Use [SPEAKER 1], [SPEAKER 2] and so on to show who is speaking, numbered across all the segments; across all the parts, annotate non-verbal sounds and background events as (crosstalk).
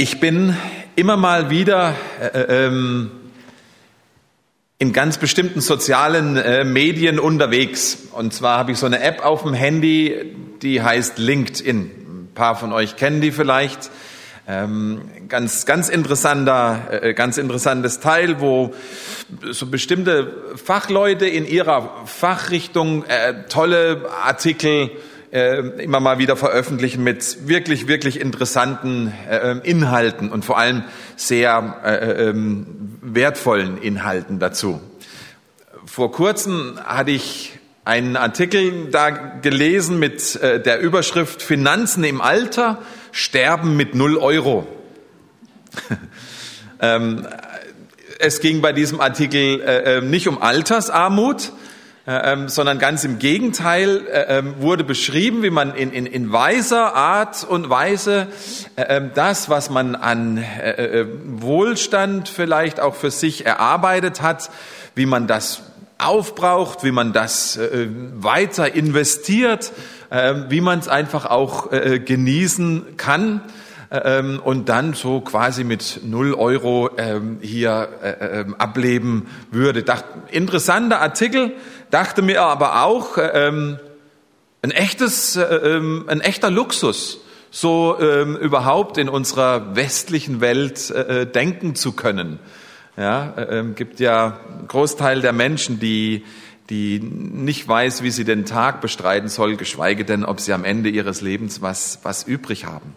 [SPEAKER 1] Ich bin immer mal wieder äh, ähm, in ganz bestimmten sozialen äh, Medien unterwegs. Und zwar habe ich so eine App auf dem Handy, die heißt LinkedIn. Ein paar von euch kennen die vielleicht. Ähm, ganz, ganz interessanter, äh, ganz interessantes Teil, wo so bestimmte Fachleute in ihrer Fachrichtung äh, tolle Artikel äh, immer mal wieder veröffentlichen mit wirklich, wirklich interessanten äh, Inhalten und vor allem sehr äh, ähm, wertvollen Inhalten dazu. Vor kurzem hatte ich einen Artikel da gelesen mit äh, der Überschrift Finanzen im Alter, Sterben mit null Euro. (laughs) ähm, es ging bei diesem Artikel äh, äh, nicht um Altersarmut, ähm, sondern ganz im Gegenteil äh, ähm, wurde beschrieben, wie man in, in, in weiser Art und Weise äh, ähm, das, was man an Wohlstand vielleicht auch für sich erarbeitet hat, wie man das aufbraucht, wie man das weiter investiert, wie man es einfach auch genießen kann und dann so quasi mit null Euro hier ableben würde. Interessanter Artikel, dachte mir aber auch, äh, ähm, ein echtes, äh, ähm, ein echter Luxus, so ähm, überhaupt in unserer westlichen Welt äh, äh denken zu können. Ja, äh, ähm, gibt ja einen Großteil der Menschen, die die nicht weiß, wie sie den Tag bestreiten soll, geschweige denn, ob sie am Ende ihres Lebens was, was übrig haben.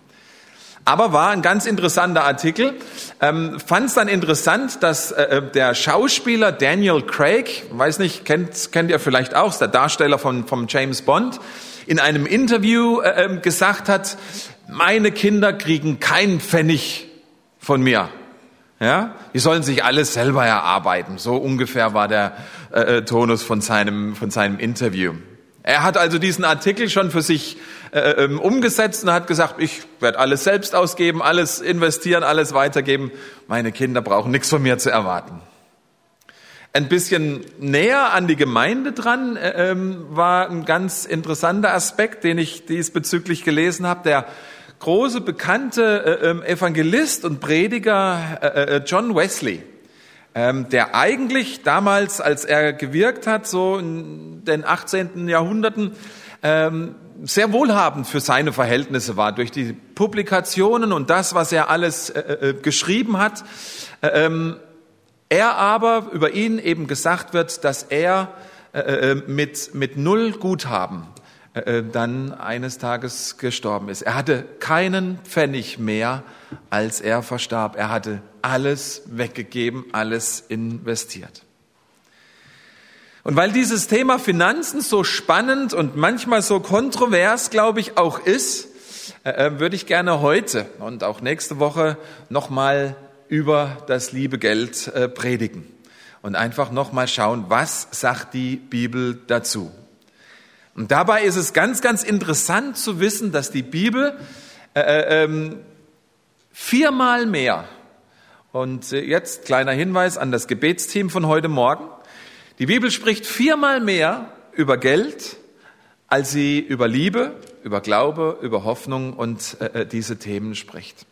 [SPEAKER 1] Aber war ein ganz interessanter Artikel. Ähm, Fand es dann interessant, dass äh, äh, der Schauspieler Daniel Craig, weiß nicht, kennt, kennt ihr vielleicht auch, ist der Darsteller von, vom James Bond, in einem Interview äh, ähm, gesagt hat, meine Kinder kriegen keinen Pfennig von mir. Ja, die sollen sich alles selber erarbeiten. So ungefähr war der äh, äh Tonus von seinem, von seinem Interview. Er hat also diesen Artikel schon für sich äh, ähm, umgesetzt und hat gesagt, ich werde alles selbst ausgeben, alles investieren, alles weitergeben. Meine Kinder brauchen nichts von mir zu erwarten. Ein bisschen näher an die Gemeinde dran äh, ähm, war ein ganz interessanter Aspekt, den ich diesbezüglich gelesen habe. Der große bekannte äh, ähm, Evangelist und Prediger äh, äh, John Wesley ähm, der eigentlich damals, als er gewirkt hat, so in den 18. Jahrhunderten, ähm, sehr wohlhabend für seine Verhältnisse war, durch die Publikationen und das, was er alles äh, äh, geschrieben hat. Äh, ähm, er aber, über ihn eben gesagt wird, dass er äh, äh mit, mit null Guthaben äh, äh, dann eines Tages gestorben ist. Er hatte keinen Pfennig mehr, als er verstarb. Er hatte alles weggegeben, alles investiert. Und weil dieses Thema Finanzen so spannend und manchmal so kontrovers, glaube ich, auch ist, äh, würde ich gerne heute und auch nächste Woche nochmal über das liebe Geld äh, predigen und einfach nochmal schauen, was sagt die Bibel dazu. Und dabei ist es ganz, ganz interessant zu wissen, dass die Bibel äh, äh, ähm, viermal mehr, und äh, jetzt kleiner Hinweis an das Gebetsteam von heute Morgen, die Bibel spricht viermal mehr über Geld, als sie über Liebe, über Glaube, über Hoffnung und äh, äh diese Themen spricht.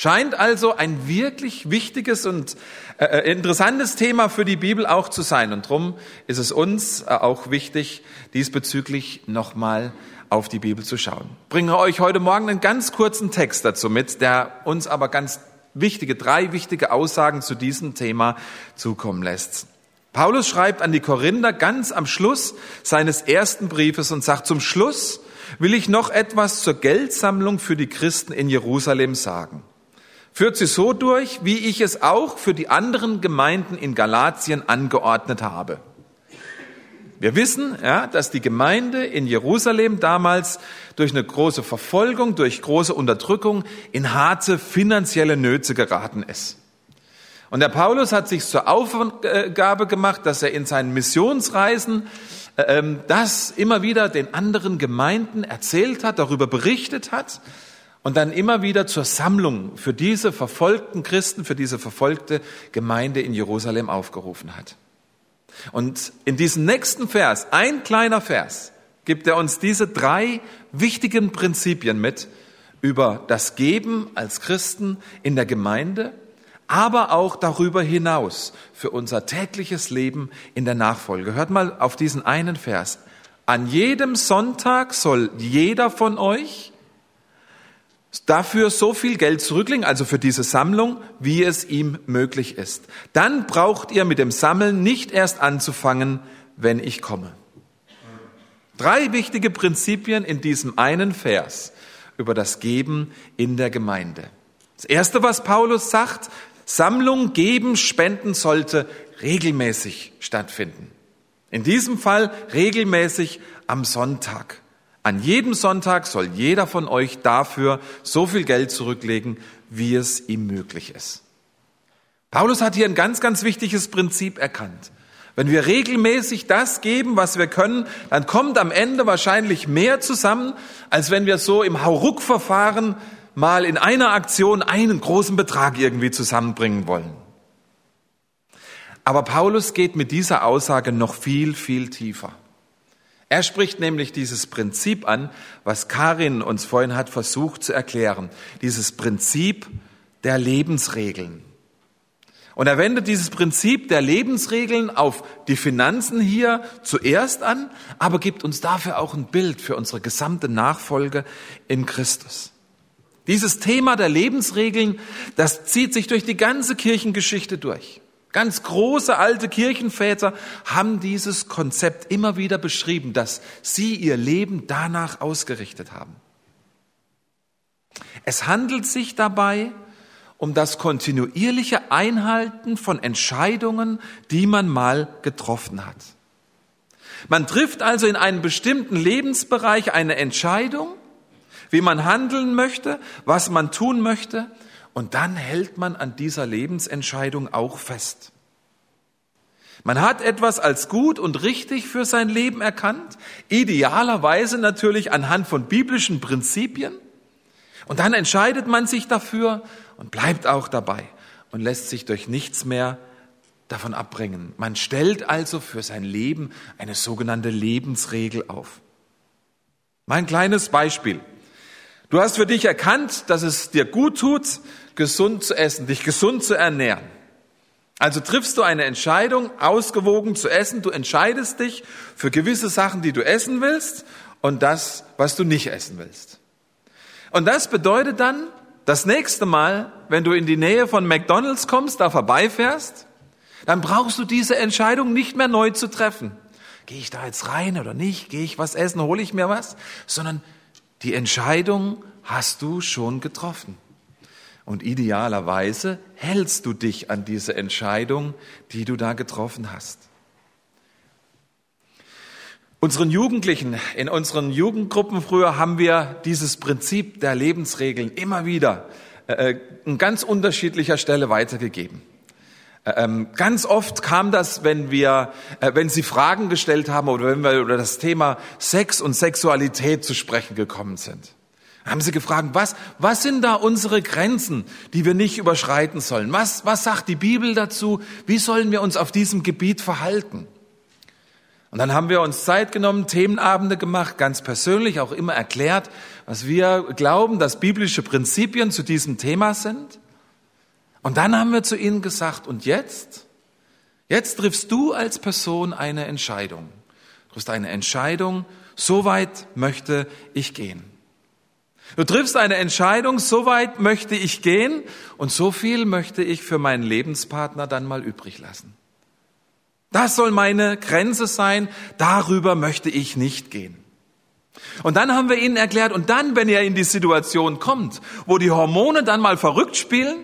[SPEAKER 1] Scheint also ein wirklich wichtiges und äh, äh, interessantes Thema für die Bibel auch zu sein. Und darum ist es uns äh, auch wichtig, diesbezüglich nochmal auf die Bibel zu schauen. Bringe euch heute Morgen einen ganz kurzen Text dazu mit, der uns aber ganz wichtige, drei wichtige Aussagen zu diesem Thema zukommen lässt. Paulus schreibt an die Korinther ganz am Schluss seines ersten Briefes und sagt, zum Schluss will ich noch etwas zur Geldsammlung für die Christen in Jerusalem sagen führt sie so durch, wie ich es auch für die anderen Gemeinden in Galatien angeordnet habe. Wir wissen, ja, dass die Gemeinde in Jerusalem damals durch eine große Verfolgung, durch große Unterdrückung in harte finanzielle Nöte geraten ist. Und der Paulus hat sich zur Aufgabe gemacht, dass er in seinen Missionsreisen äh, ähm, das immer wieder den anderen Gemeinden erzählt hat, darüber berichtet hat und dann immer wieder zur Sammlung für diese verfolgten Christen, für diese verfolgte Gemeinde in Jerusalem aufgerufen hat. Und in diesem nächsten Vers, ein kleiner Vers, gibt er uns diese drei wichtigen Prinzipien mit, über das Geben als Christen in der Gemeinde, aber auch darüber hinaus für unser tägliches Leben in der Nachfolge. Hört mal auf diesen einen Vers. An jedem Sonntag soll jeder von euch dafür so viel Geld zurücklegen, also für diese Sammlung, wie es ihm möglich ist. Dann braucht ihr mit dem Sammeln nicht erst anzufangen, wenn ich komme. Drei wichtige Prinzipien in diesem einen Vers über das Geben in der Gemeinde. Das erste, was Paulus sagt, Sammlung, Geben, Spenden sollte regelmäßig stattfinden. In diesem Fall regelmäßig am Sonntag. An jedem Sonntag soll jeder von euch dafür so viel Geld zurücklegen, wie es ihm möglich ist. Paulus hat hier ein ganz, ganz wichtiges Prinzip erkannt. Wenn wir regelmäßig das geben, was wir können, dann kommt am Ende wahrscheinlich mehr zusammen, als wenn wir so im Hauruck-Verfahren mal in einer Aktion einen großen Betrag irgendwie zusammenbringen wollen. Aber Paulus geht mit dieser Aussage noch viel, viel tiefer. Er spricht nämlich dieses Prinzip an, was Karin uns vorhin hat versucht zu erklären. Dieses Prinzip der Lebensregeln. Und er wendet dieses Prinzip der Lebensregeln auf die Finanzen hier zuerst an, aber gibt uns dafür auch ein Bild für unsere gesamte Nachfolge in Christus. Dieses Thema der Lebensregeln, das zieht sich durch die ganze Kirchengeschichte durch. Ganz große alte Kirchenväter haben dieses Konzept immer wieder beschrieben, dass sie ihr Leben danach ausgerichtet haben. Es handelt sich dabei um das kontinuierliche Einhalten von Entscheidungen, die man mal getroffen hat. Man trifft also in einem bestimmten Lebensbereich eine Entscheidung, wie man handeln möchte, was man tun möchte, und dann hält man an dieser Lebensentscheidung auch fest. Man hat etwas als gut und richtig für sein Leben erkannt, idealerweise natürlich anhand von biblischen Prinzipien. Und dann entscheidet man sich dafür und bleibt auch dabei und lässt sich durch nichts mehr davon abbringen. Man stellt also für sein Leben eine sogenannte Lebensregel auf. Mein kleines Beispiel. Du hast für dich erkannt, dass es dir gut tut, gesund zu essen, dich gesund zu ernähren. Also triffst du eine Entscheidung, ausgewogen zu essen. Du entscheidest dich für gewisse Sachen, die du essen willst und das, was du nicht essen willst. Und das bedeutet dann, das nächste Mal, wenn du in die Nähe von McDonald's kommst, da vorbeifährst, dann brauchst du diese Entscheidung nicht mehr neu zu treffen. Gehe ich da jetzt rein oder nicht? Gehe ich was essen? Hole ich mir was? Sondern die Entscheidung hast du schon getroffen. Und idealerweise hältst du dich an diese Entscheidung, die du da getroffen hast. Unseren Jugendlichen, in unseren Jugendgruppen früher haben wir dieses Prinzip der Lebensregeln immer wieder äh, an ganz unterschiedlicher Stelle weitergegeben. Äh, ähm, ganz oft kam das, wenn wir, äh, wenn Sie Fragen gestellt haben oder wenn wir über das Thema Sex und Sexualität zu sprechen gekommen sind. Haben sie gefragt, was, was sind da unsere Grenzen, die wir nicht überschreiten sollen? Was, was sagt die Bibel dazu? Wie sollen wir uns auf diesem Gebiet verhalten? Und dann haben wir uns Zeit genommen, Themenabende gemacht, ganz persönlich auch immer erklärt, was wir glauben, dass biblische Prinzipien zu diesem Thema sind. Und dann haben wir zu ihnen gesagt, und jetzt? Jetzt triffst du als Person eine Entscheidung. Du triffst eine Entscheidung, so weit möchte ich gehen. Du triffst eine Entscheidung, so weit möchte ich gehen und so viel möchte ich für meinen Lebenspartner dann mal übrig lassen. Das soll meine Grenze sein, darüber möchte ich nicht gehen. Und dann haben wir ihnen erklärt, und dann, wenn ihr in die Situation kommt, wo die Hormone dann mal verrückt spielen,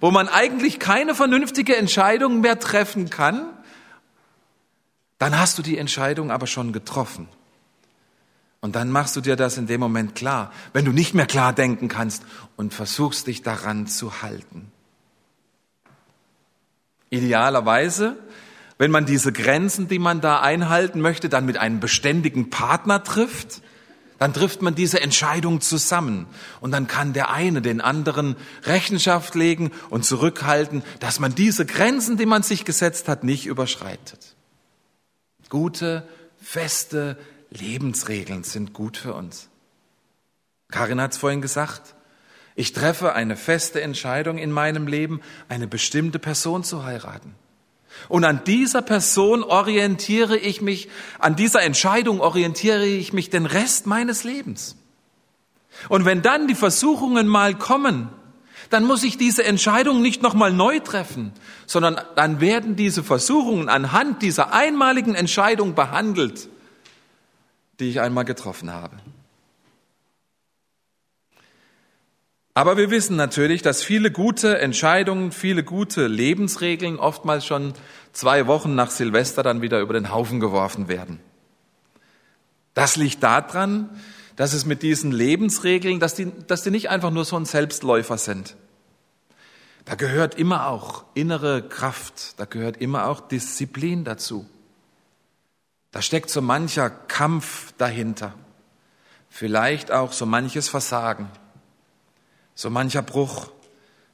[SPEAKER 1] wo man eigentlich keine vernünftige Entscheidung mehr treffen kann, dann hast du die Entscheidung aber schon getroffen. Und dann machst du dir das in dem Moment klar, wenn du nicht mehr klar denken kannst und versuchst dich daran zu halten. Idealerweise, wenn man diese Grenzen, die man da einhalten möchte, dann mit einem beständigen Partner trifft, dann trifft man diese Entscheidung zusammen. Und dann kann der eine den anderen Rechenschaft legen und zurückhalten, dass man diese Grenzen, die man sich gesetzt hat, nicht überschreitet. Gute, feste Lebensregeln sind gut für uns. Karin hat es vorhin gesagt, Ich treffe eine feste Entscheidung in meinem Leben, eine bestimmte Person zu heiraten. Und an dieser Person orientiere ich mich, an dieser Entscheidung orientiere ich mich den Rest meines Lebens. Und wenn dann die Versuchungen mal kommen, dann muss ich diese Entscheidung nicht nochmal neu treffen, sondern dann werden diese Versuchungen anhand dieser einmaligen Entscheidung behandelt, die ich einmal getroffen habe. Aber wir wissen natürlich, dass viele gute Entscheidungen, viele gute Lebensregeln oftmals schon zwei Wochen nach Silvester dann wieder über den Haufen geworfen werden. Das liegt daran, dass es mit diesen Lebensregeln, dass die, dass die nicht einfach nur so ein Selbstläufer sind. Da gehört immer auch innere Kraft, da gehört immer auch Disziplin dazu. Da steckt so mancher Kampf dahinter, vielleicht auch so manches Versagen. So mancher Bruch,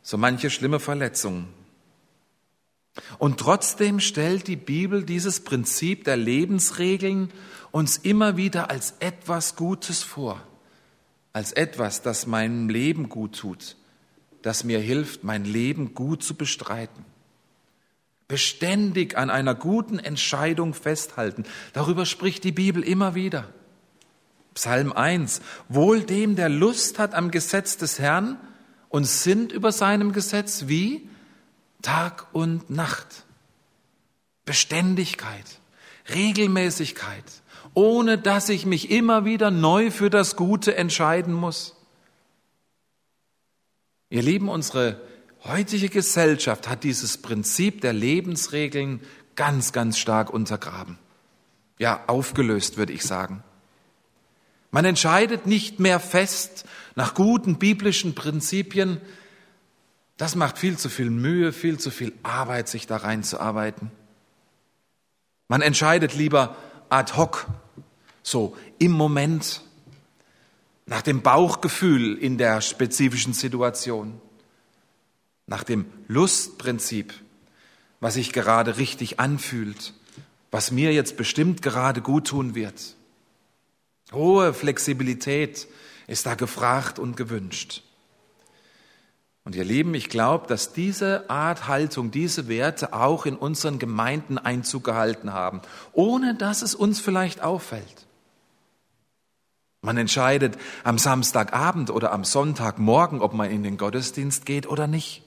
[SPEAKER 1] so manche schlimme Verletzung. Und trotzdem stellt die Bibel dieses Prinzip der Lebensregeln uns immer wieder als etwas Gutes vor, als etwas, das meinem Leben gut tut, das mir hilft, mein Leben gut zu bestreiten. Beständig an einer guten Entscheidung festhalten, darüber spricht die Bibel immer wieder. Psalm 1. Wohl dem, der Lust hat am Gesetz des Herrn und sind über seinem Gesetz wie Tag und Nacht. Beständigkeit, Regelmäßigkeit, ohne dass ich mich immer wieder neu für das Gute entscheiden muss. Ihr Lieben, unsere heutige Gesellschaft hat dieses Prinzip der Lebensregeln ganz, ganz stark untergraben. Ja, aufgelöst, würde ich sagen. Man entscheidet nicht mehr fest nach guten biblischen Prinzipien. Das macht viel zu viel Mühe, viel zu viel Arbeit, sich da reinzuarbeiten. Man entscheidet lieber ad hoc, so im Moment, nach dem Bauchgefühl in der spezifischen Situation, nach dem Lustprinzip, was sich gerade richtig anfühlt, was mir jetzt bestimmt gerade gut tun wird. Hohe Flexibilität ist da gefragt und gewünscht. Und ihr Lieben, ich glaube, dass diese Art Haltung, diese Werte auch in unseren Gemeinden Einzug gehalten haben, ohne dass es uns vielleicht auffällt. Man entscheidet am Samstagabend oder am Sonntagmorgen, ob man in den Gottesdienst geht oder nicht.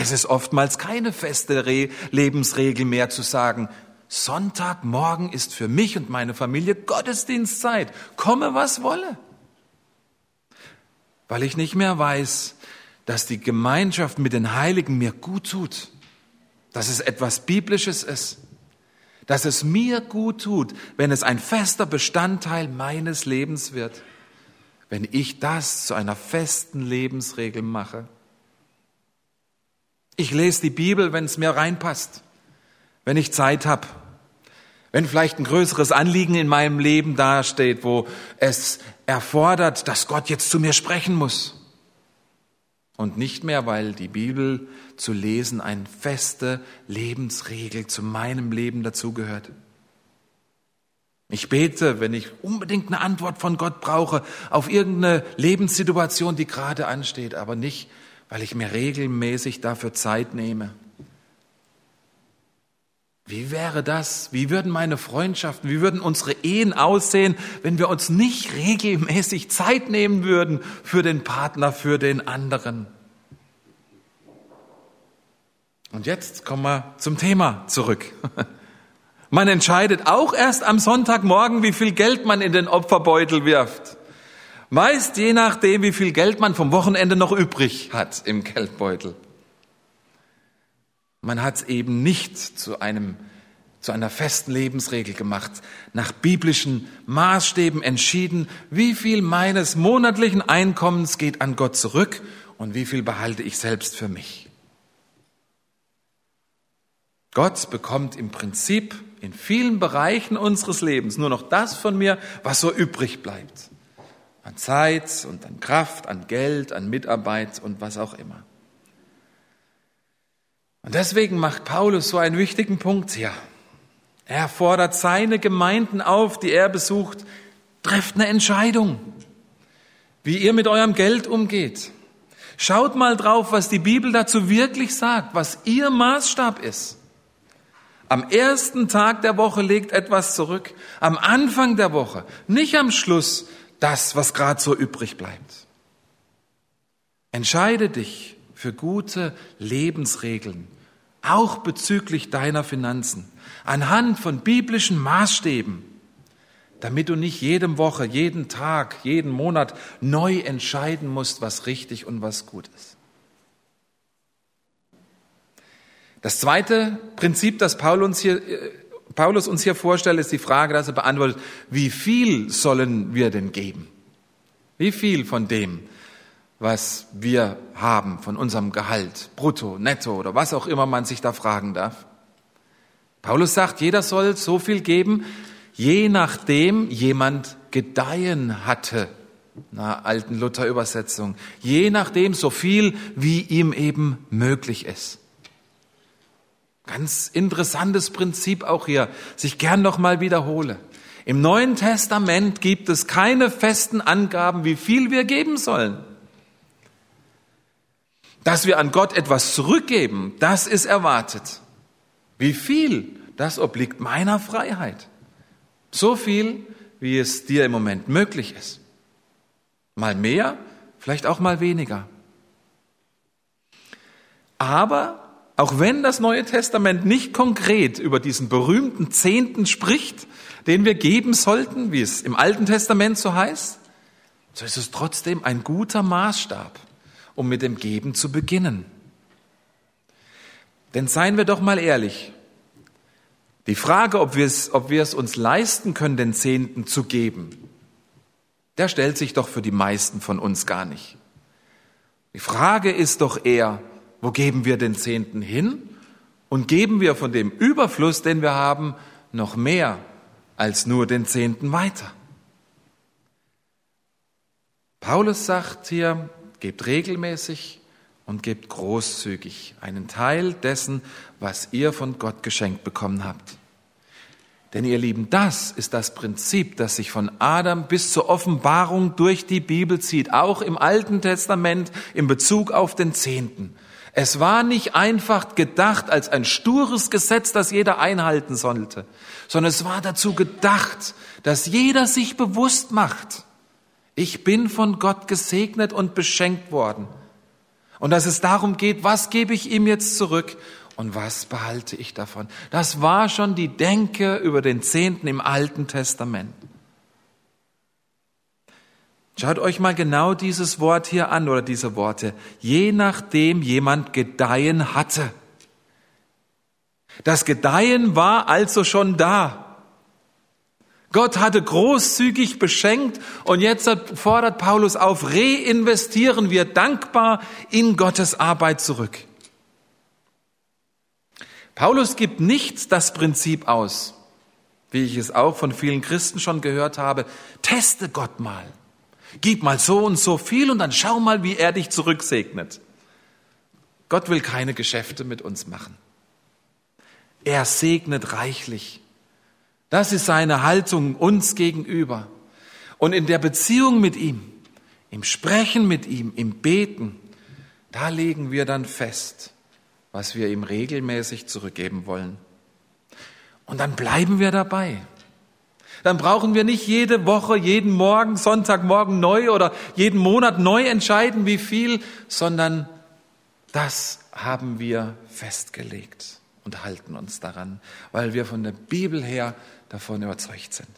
[SPEAKER 1] Es ist oftmals keine feste Lebensregel mehr zu sagen, Sonntagmorgen ist für mich und meine Familie Gottesdienstzeit. Komme, was wolle. Weil ich nicht mehr weiß, dass die Gemeinschaft mit den Heiligen mir gut tut, dass es etwas Biblisches ist, dass es mir gut tut, wenn es ein fester Bestandteil meines Lebens wird, wenn ich das zu einer festen Lebensregel mache. Ich lese die Bibel, wenn es mir reinpasst, wenn ich Zeit habe, wenn vielleicht ein größeres Anliegen in meinem Leben dasteht, wo es erfordert, dass Gott jetzt zu mir sprechen muss. Und nicht mehr, weil die Bibel zu lesen eine feste Lebensregel zu meinem Leben dazugehört. Ich bete, wenn ich unbedingt eine Antwort von Gott brauche auf irgendeine Lebenssituation, die gerade ansteht, aber nicht, weil ich mir regelmäßig dafür Zeit nehme. Wie wäre das? Wie würden meine Freundschaften, wie würden unsere Ehen aussehen, wenn wir uns nicht regelmäßig Zeit nehmen würden für den Partner, für den anderen? Und jetzt kommen wir zum Thema zurück. (laughs) Man entscheidet auch erst am Sonntagmorgen, wie viel Geld man in den Opferbeutel wirft. Meist je nachdem, wie viel Geld man vom Wochenende noch übrig hat im Geldbeutel. Man hat es eben nicht zu einem zu einer festen Lebensregel gemacht, nach biblischen Maßstäben entschieden, wie viel meines monatlichen Einkommens geht an Gott zurück und wie viel behalte ich selbst für mich. Gott bekommt im Prinzip in vielen Bereichen unseres Lebens nur noch das von mir, was so übrig bleibt. An Zeit und an Kraft, an Geld, an Mitarbeit und was auch immer. Und deswegen macht Paulus so einen wichtigen Punkt hier. Er fordert seine Gemeinden auf, die er besucht, trefft eine Entscheidung. wie ihr mit eurem Geld umgeht. Schaut mal drauf, was die Bibel dazu wirklich sagt, was ihr Maßstab ist. Am ersten Tag der Woche legt etwas zurück, am Anfang der Woche, nicht am Schluss das, was gerade so übrig bleibt. Entscheide dich für gute Lebensregeln, auch bezüglich deiner Finanzen, anhand von biblischen Maßstäben, damit du nicht jedem Woche, jeden Tag, jeden Monat neu entscheiden musst, was richtig und was gut ist. Das zweite Prinzip, das Paulus uns hier, äh, Paulus uns hier vorstellt, ist die Frage, dass er beantwortet, wie viel sollen wir denn geben? Wie viel von dem, was wir haben, von unserem Gehalt, brutto, netto oder was auch immer man sich da fragen darf? Paulus sagt, jeder soll so viel geben, je nachdem jemand gedeihen hatte. Na, alten Luther-Übersetzung. Je nachdem so viel, wie ihm eben möglich ist. Ganz interessantes Prinzip auch hier, sich gern noch mal wiederhole. Im Neuen Testament gibt es keine festen Angaben, wie viel wir geben sollen. Dass wir an Gott etwas zurückgeben, das ist erwartet. Wie viel, das obliegt meiner Freiheit. So viel, wie es dir im Moment möglich ist. Mal mehr, vielleicht auch mal weniger. Aber auch wenn das Neue Testament nicht konkret über diesen berühmten Zehnten spricht, den wir geben sollten, wie es im Alten Testament so heißt, so ist es trotzdem ein guter Maßstab, um mit dem Geben zu beginnen. Denn seien wir doch mal ehrlich, die Frage, ob wir es, ob wir es uns leisten können, den Zehnten zu geben, der stellt sich doch für die meisten von uns gar nicht. Die Frage ist doch eher, wo geben wir den Zehnten hin? Und geben wir von dem Überfluss, den wir haben, noch mehr als nur den Zehnten weiter? Paulus sagt hier, gebt regelmäßig und gebt großzügig einen Teil dessen, was ihr von Gott geschenkt bekommen habt. Denn ihr Lieben, das ist das Prinzip, das sich von Adam bis zur Offenbarung durch die Bibel zieht, auch im Alten Testament in Bezug auf den Zehnten. Es war nicht einfach gedacht als ein stures Gesetz, das jeder einhalten sollte, sondern es war dazu gedacht, dass jeder sich bewusst macht, ich bin von Gott gesegnet und beschenkt worden. Und dass es darum geht, was gebe ich ihm jetzt zurück und was behalte ich davon. Das war schon die Denke über den Zehnten im Alten Testament. Schaut euch mal genau dieses Wort hier an oder diese Worte. Je nachdem jemand gedeihen hatte. Das Gedeihen war also schon da. Gott hatte großzügig beschenkt und jetzt fordert Paulus auf, reinvestieren wir dankbar in Gottes Arbeit zurück. Paulus gibt nicht das Prinzip aus, wie ich es auch von vielen Christen schon gehört habe, teste Gott mal. Gib mal so und so viel und dann schau mal, wie er dich zurücksegnet. Gott will keine Geschäfte mit uns machen. Er segnet reichlich. Das ist seine Haltung uns gegenüber. Und in der Beziehung mit ihm, im Sprechen mit ihm, im Beten, da legen wir dann fest, was wir ihm regelmäßig zurückgeben wollen. Und dann bleiben wir dabei. Dann brauchen wir nicht jede Woche, jeden Morgen, Sonntagmorgen neu oder jeden Monat neu entscheiden, wie viel, sondern das haben wir festgelegt und halten uns daran, weil wir von der Bibel her davon überzeugt sind.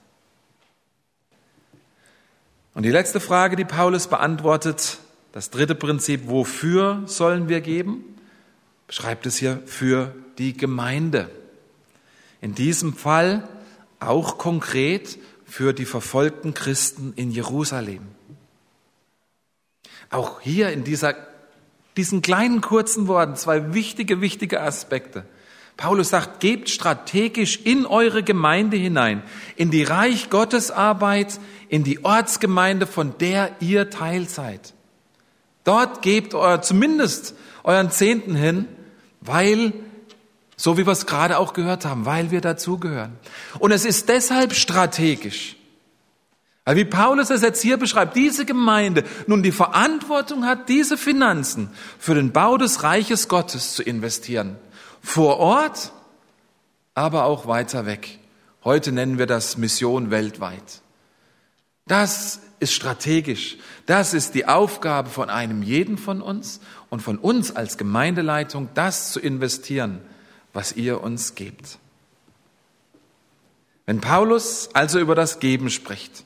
[SPEAKER 1] Und die letzte Frage, die Paulus beantwortet, das dritte Prinzip, wofür sollen wir geben? Beschreibt es hier für die Gemeinde. In diesem Fall auch konkret für die verfolgten Christen in Jerusalem. Auch hier in dieser, diesen kleinen kurzen Worten zwei wichtige, wichtige Aspekte. Paulus sagt, gebt strategisch in eure Gemeinde hinein, in die Reich Gottes Arbeit, in die Ortsgemeinde, von der ihr Teil seid. Dort gebt euer, zumindest euren Zehnten hin, weil so wie wir es gerade auch gehört haben, weil wir dazugehören. Und es ist deshalb strategisch, Weil wie Paulus es jetzt hier beschreibt, diese Gemeinde nun die Verantwortung hat, diese Finanzen für den Bau des Reiches Gottes zu investieren. Vor Ort, aber auch weiter weg. Heute nennen wir das Mission weltweit. Das ist strategisch. Das ist die Aufgabe von einem jeden von uns und von uns als Gemeindeleitung, das zu investieren, was ihr uns gebt. Wenn Paulus also über das Geben spricht,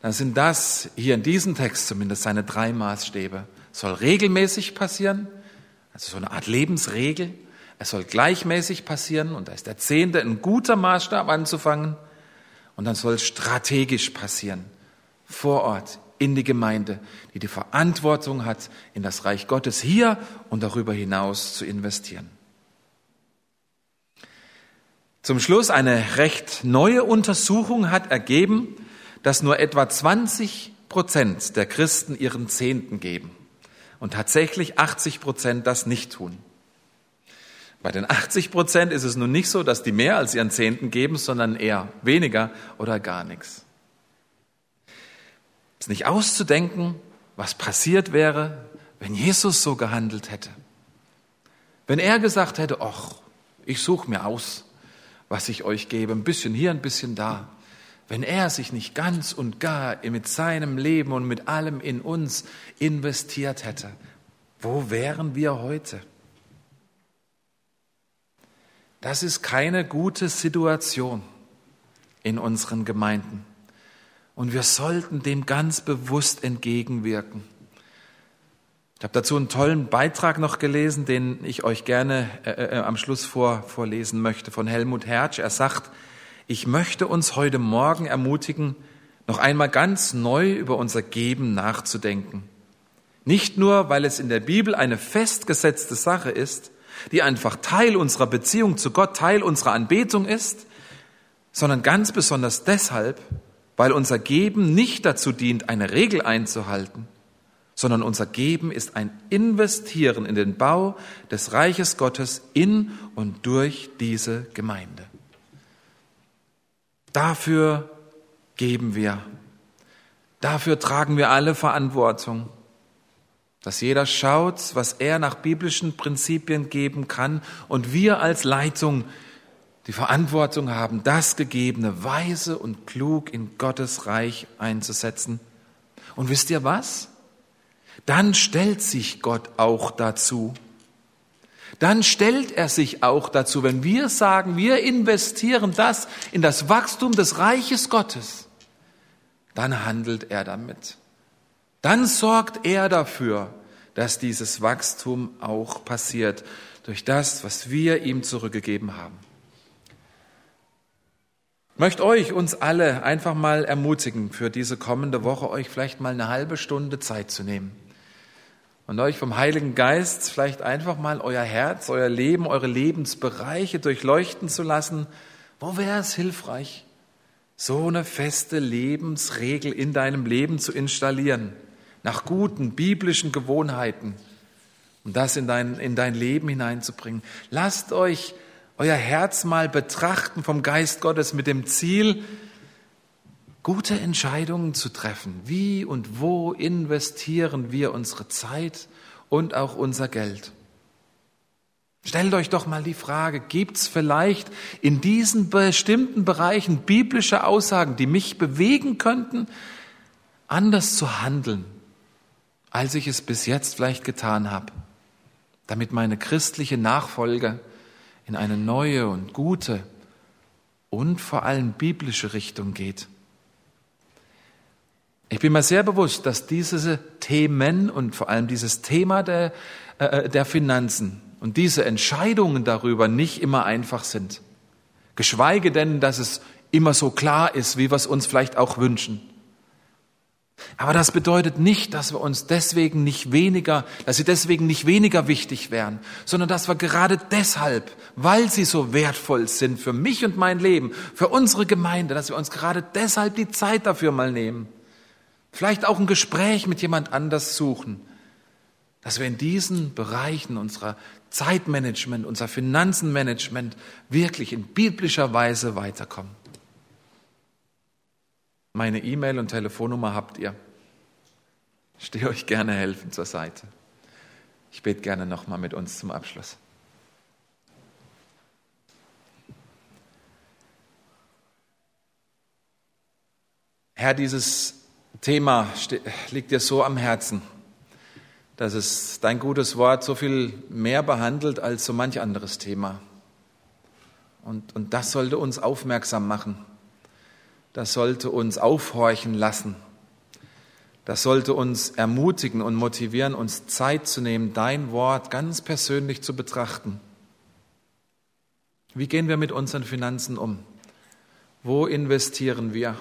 [SPEAKER 1] dann sind das hier in diesem Text zumindest seine drei Maßstäbe. Es soll regelmäßig passieren, also so eine Art Lebensregel. Es soll gleichmäßig passieren und da ist der Zehnte ein guter Maßstab anzufangen. Und dann soll es strategisch passieren, vor Ort, in die Gemeinde, die die Verantwortung hat, in das Reich Gottes hier und darüber hinaus zu investieren. Zum Schluss eine recht neue Untersuchung hat ergeben, dass nur etwa 20 Prozent der Christen ihren Zehnten geben und tatsächlich 80 Prozent das nicht tun. Bei den 80 Prozent ist es nun nicht so, dass die mehr als ihren Zehnten geben, sondern eher weniger oder gar nichts. Es ist nicht auszudenken, was passiert wäre, wenn Jesus so gehandelt hätte. Wenn er gesagt hätte, ach, ich suche mir aus, was ich euch gebe, ein bisschen hier, ein bisschen da. Wenn er sich nicht ganz und gar mit seinem Leben und mit allem in uns investiert hätte, wo wären wir heute? Das ist keine gute Situation in unseren Gemeinden. Und wir sollten dem ganz bewusst entgegenwirken. Ich habe dazu einen tollen Beitrag noch gelesen, den ich euch gerne äh, äh, am Schluss vor, vorlesen möchte, von Helmut Hertsch. Er sagt, ich möchte uns heute Morgen ermutigen, noch einmal ganz neu über unser Geben nachzudenken. Nicht nur, weil es in der Bibel eine festgesetzte Sache ist, die einfach Teil unserer Beziehung zu Gott, Teil unserer Anbetung ist, sondern ganz besonders deshalb, weil unser Geben nicht dazu dient, eine Regel einzuhalten, sondern unser Geben ist ein Investieren in den Bau des Reiches Gottes in und durch diese Gemeinde. Dafür geben wir. Dafür tragen wir alle Verantwortung. Dass jeder schaut, was er nach biblischen Prinzipien geben kann und wir als Leitung die Verantwortung haben, das Gegebene weise und klug in Gottes Reich einzusetzen. Und wisst ihr was? Dann stellt sich Gott auch dazu. Dann stellt er sich auch dazu, wenn wir sagen, wir investieren das in das Wachstum des Reiches Gottes, dann handelt er damit. Dann sorgt er dafür, dass dieses Wachstum auch passiert durch das, was wir ihm zurückgegeben haben. Ich möchte euch, uns alle einfach mal ermutigen, für diese kommende Woche euch vielleicht mal eine halbe Stunde Zeit zu nehmen und euch vom Heiligen Geist vielleicht einfach mal euer Herz, euer Leben, eure Lebensbereiche durchleuchten zu lassen. Wo wäre es hilfreich, so eine feste Lebensregel in deinem Leben zu installieren, nach guten biblischen Gewohnheiten und das in dein, in dein Leben hineinzubringen? Lasst euch euer Herz mal betrachten vom Geist Gottes mit dem Ziel, gute Entscheidungen zu treffen. Wie und wo investieren wir unsere Zeit und auch unser Geld? Stellt euch doch mal die Frage, gibt es vielleicht in diesen bestimmten Bereichen biblische Aussagen, die mich bewegen könnten, anders zu handeln, als ich es bis jetzt vielleicht getan habe, damit meine christliche Nachfolge in eine neue und gute und vor allem biblische Richtung geht. Ich bin mir sehr bewusst, dass diese Themen und vor allem dieses Thema der, äh, der Finanzen und diese Entscheidungen darüber nicht immer einfach sind. Geschweige denn, dass es immer so klar ist, wie wir es uns vielleicht auch wünschen. Aber das bedeutet nicht, dass wir uns deswegen nicht weniger, dass sie deswegen nicht weniger wichtig wären, sondern dass wir gerade deshalb, weil sie so wertvoll sind für mich und mein Leben, für unsere Gemeinde, dass wir uns gerade deshalb die Zeit dafür mal nehmen Vielleicht auch ein Gespräch mit jemand anders suchen, dass wir in diesen Bereichen unserer Zeitmanagement, unser Finanzenmanagement wirklich in biblischer Weise weiterkommen. Meine E-Mail und Telefonnummer habt ihr. Ich stehe euch gerne helfen zur Seite. Ich bete gerne nochmal mit uns zum Abschluss. Herr, dieses Thema liegt dir so am Herzen, dass es dein gutes Wort so viel mehr behandelt als so manch anderes Thema. Und, und das sollte uns aufmerksam machen. Das sollte uns aufhorchen lassen. Das sollte uns ermutigen und motivieren, uns Zeit zu nehmen, dein Wort ganz persönlich zu betrachten. Wie gehen wir mit unseren Finanzen um? Wo investieren wir?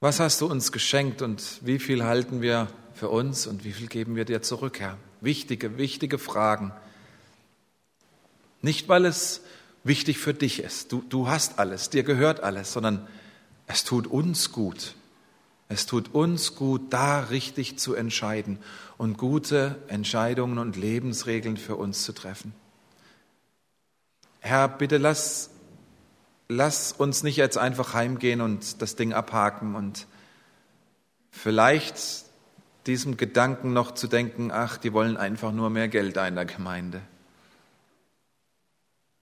[SPEAKER 1] Was hast du uns geschenkt und wie viel halten wir für uns und wie viel geben wir dir zurück, Herr? Wichtige, wichtige Fragen. Nicht, weil es wichtig für dich ist. Du, du hast alles, dir gehört alles, sondern es tut uns gut. Es tut uns gut, da richtig zu entscheiden und gute Entscheidungen und Lebensregeln für uns zu treffen. Herr, bitte lass lass uns nicht jetzt einfach heimgehen und das Ding abhaken und vielleicht diesem Gedanken noch zu denken, ach, die wollen einfach nur mehr Geld in der Gemeinde.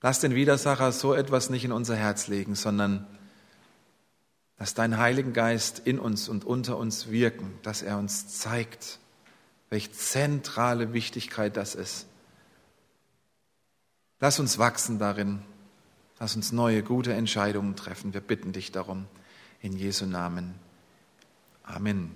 [SPEAKER 1] Lass den Widersacher so etwas nicht in unser Herz legen, sondern lass deinen Heiligen Geist in uns und unter uns wirken, dass er uns zeigt, welche zentrale Wichtigkeit das ist. Lass uns wachsen darin. Lass uns neue, gute Entscheidungen treffen. Wir bitten dich darum. In Jesu Namen. Amen.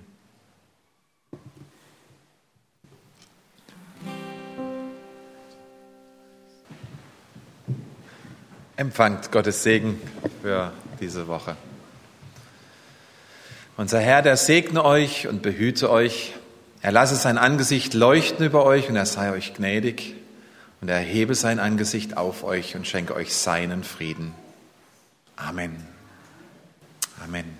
[SPEAKER 1] Empfangt Gottes Segen für diese Woche. Unser Herr, der segne euch und behüte euch. Er lasse sein Angesicht leuchten über euch und er sei euch gnädig und er erhebe sein Angesicht auf euch und schenke euch seinen Frieden. Amen. Amen.